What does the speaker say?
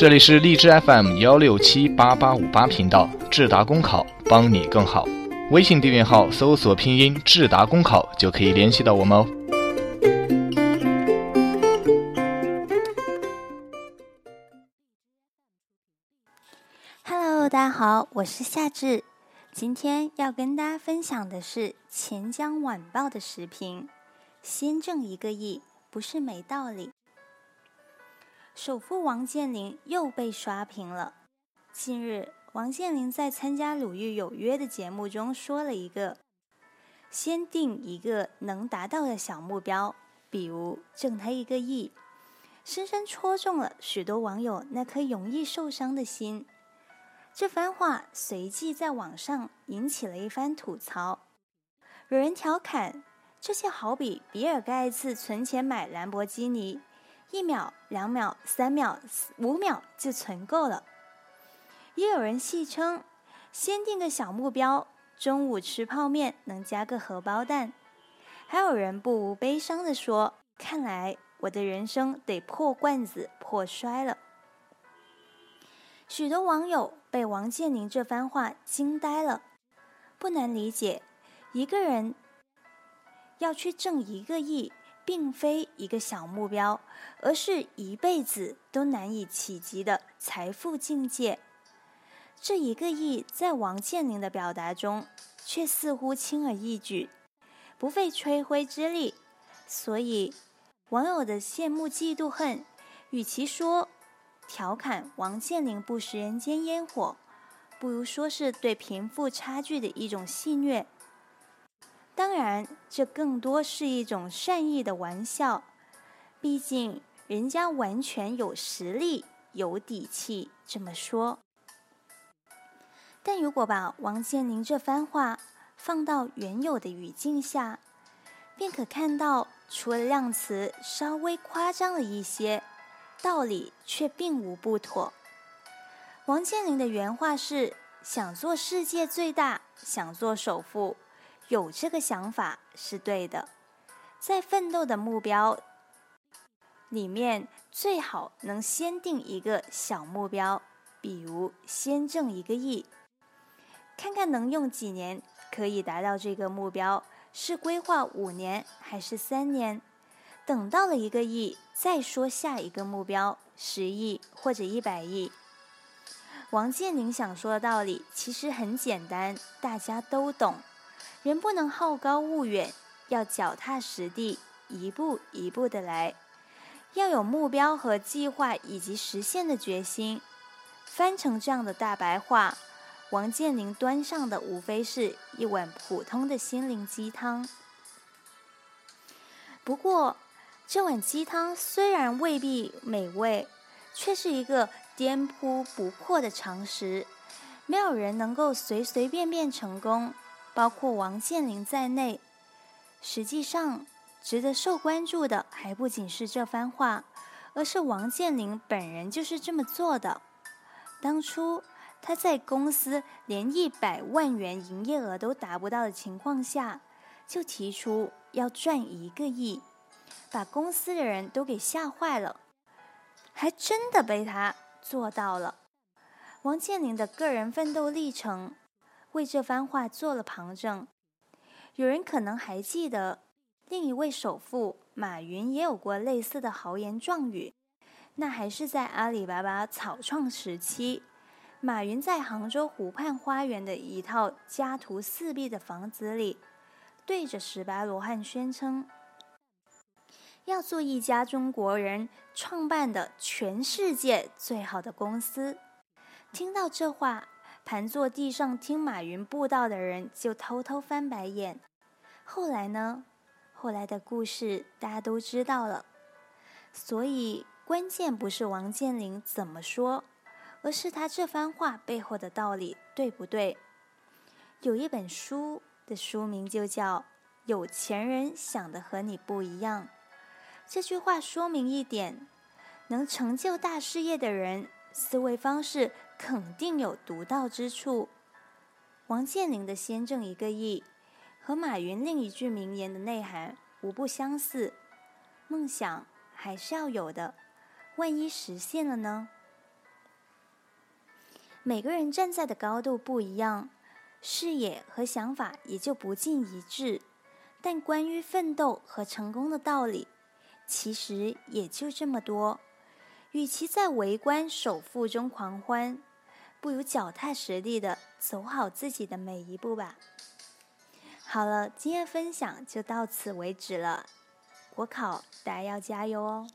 这里是荔枝 FM 幺六七八八五八频道，智达公考帮你更好。微信订阅号搜索拼音智达公考就可以联系到我们哦。Hello，大家好，我是夏至。今天要跟大家分享的是钱江晚报的时评：先挣一个亿不是没道理。首富王健林又被刷屏了。近日，王健林在参加《鲁豫有约》的节目中说了一个：“先定一个能达到的小目标，比如挣他一个亿。”深深戳中了许多网友那颗容易受伤的心。这番话随即在网上引起了一番吐槽。有人调侃：“这就好比比尔盖茨存钱买兰博基尼，一秒、两秒、三秒、五秒就存够了。”也有人戏称：“先定个小目标，中午吃泡面能加个荷包蛋。”还有人不无悲伤地说：“看来我的人生得破罐子破摔了。”许多网友被王健林这番话惊呆了。不难理解，一个人要去挣一个亿，并非一个小目标，而是一辈子都难以企及的财富境界。这一个亿，在王健林的表达中，却似乎轻而易举，不费吹灰之力。所以，网友的羡慕、嫉妒、恨，与其说，调侃王健林不食人间烟火，不如说是对贫富差距的一种戏谑。当然，这更多是一种善意的玩笑，毕竟人家完全有实力、有底气这么说。但如果把王健林这番话放到原有的语境下，便可看到，除了量词稍微夸张了一些。道理却并无不妥。王健林的原话是：“想做世界最大，想做首富，有这个想法是对的。在奋斗的目标里面，最好能先定一个小目标，比如先挣一个亿，看看能用几年可以达到这个目标，是规划五年还是三年？等到了一个亿。”再说下一个目标，十亿或者一百亿。王健林想说的道理其实很简单，大家都懂。人不能好高骛远，要脚踏实地，一步一步的来，要有目标和计划以及实现的决心。翻成这样的大白话，王健林端上的无非是一碗普通的心灵鸡汤。不过。这碗鸡汤虽然未必美味，却是一个颠扑不破的常识。没有人能够随随便便成功，包括王健林在内。实际上，值得受关注的还不仅是这番话，而是王健林本人就是这么做的。当初他在公司连一百万元营业额都达不到的情况下，就提出要赚一个亿。把公司的人都给吓坏了，还真的被他做到了。王健林的个人奋斗历程为这番话做了旁证。有人可能还记得，另一位首富马云也有过类似的豪言壮语，那还是在阿里巴巴草创时期。马云在杭州湖畔花园的一套家徒四壁的房子里，对着十八罗汉宣称。要做一家中国人创办的全世界最好的公司。听到这话，盘坐地上听马云布道的人就偷偷翻白眼。后来呢？后来的故事大家都知道了。所以关键不是王健林怎么说，而是他这番话背后的道理对不对？有一本书的书名就叫《有钱人想的和你不一样》。这句话说明一点：能成就大事业的人，思维方式肯定有独到之处。王健林的“先挣一个亿”和马云另一句名言的内涵无不相似。梦想还是要有的，万一实现了呢？每个人站在的高度不一样，视野和想法也就不尽一致。但关于奋斗和成功的道理，其实也就这么多。与其在围观首富中狂欢，不如脚踏实地的走好自己的每一步吧。好了，今天分享就到此为止了。国考大家要加油哦！